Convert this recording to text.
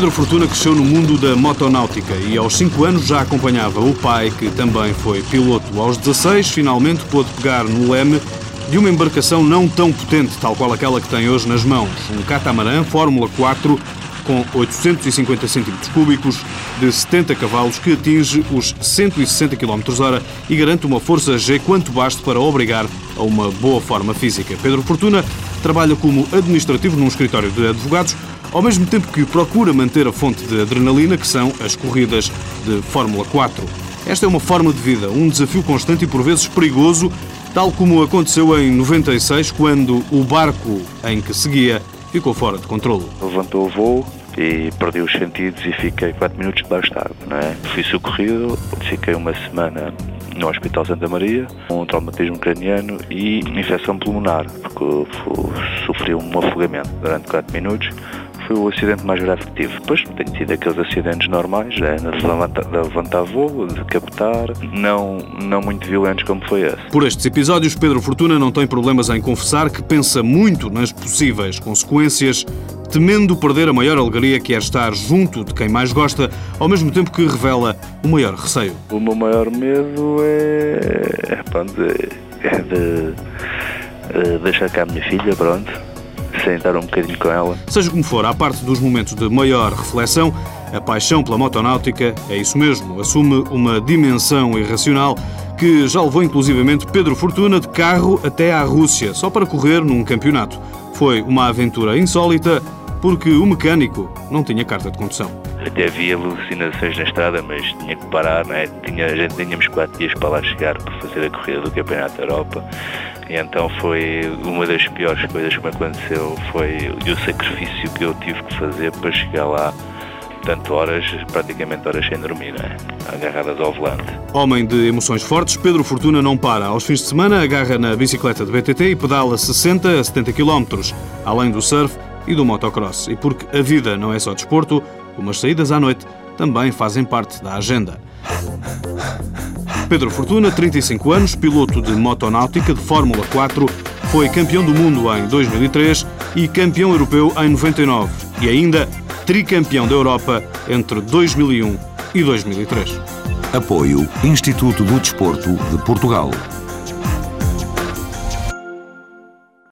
Pedro Fortuna cresceu no mundo da motonáutica e aos 5 anos já acompanhava o pai, que também foi piloto. Aos 16, finalmente pôde pegar no leme de uma embarcação não tão potente, tal qual aquela que tem hoje nas mãos. Um catamarã Fórmula 4 com 850 cm cúbicos de 70 cavalos que atinge os 160 km hora e garante uma força G quanto baste para obrigar a uma boa forma física. Pedro Fortuna trabalha como administrativo num escritório de advogados ao mesmo tempo que procura manter a fonte de adrenalina que são as corridas de Fórmula 4. Esta é uma forma de vida, um desafio constante e por vezes perigoso, tal como aconteceu em 96, quando o barco em que seguia ficou fora de controle. Levantou o voo e perdi os sentidos e fiquei 4 minutos debaixo d'água. Não é? Fui socorrido, fiquei uma semana no Hospital Santa Maria, um traumatismo craniano e infecção pulmonar, porque sofri um afogamento durante 4 minutos foi o acidente mais grave que tive. Depois tenho tido aqueles acidentes normais, é, de, levantar, de levantar voo, de captar, não, não muito violentos como foi esse. Por estes episódios, Pedro Fortuna não tem problemas em confessar que pensa muito nas possíveis consequências temendo perder a maior alegria que é estar junto de quem mais gosta, ao mesmo tempo que revela o maior receio. O meu maior medo é, é, pronto, é de, é de deixar cá a minha filha, pronto, sentar um bocadinho com ela. Seja como for, à parte dos momentos de maior reflexão, a paixão pela motonáutica é isso mesmo, assume uma dimensão irracional que já levou inclusivamente Pedro Fortuna de carro até à Rússia, só para correr num campeonato. Foi uma aventura insólita porque o mecânico não tinha carta de condução. Até havia alucinações na estrada, mas tinha que parar, não é? Tinha, a gente tínhamos quatro dias para lá chegar para fazer a corrida do Campeonato da Europa. E então foi uma das piores coisas que me aconteceu, foi o sacrifício que eu tive que fazer para chegar lá portanto, horas, praticamente horas sem dormir, né? agarradas ao volante. Homem de emoções fortes, Pedro Fortuna não para. Aos fins de semana, agarra na bicicleta de BTT e pedala 60 a 70 km, além do surf e do motocross. E porque a vida não é só desporto, umas saídas à noite também fazem parte da agenda. Pedro Fortuna, 35 anos, piloto de motonáutica de Fórmula 4, foi campeão do mundo em 2003 e campeão europeu em 99 e ainda tricampeão da Europa entre 2001 e 2003. Apoio Instituto do Desporto de Portugal.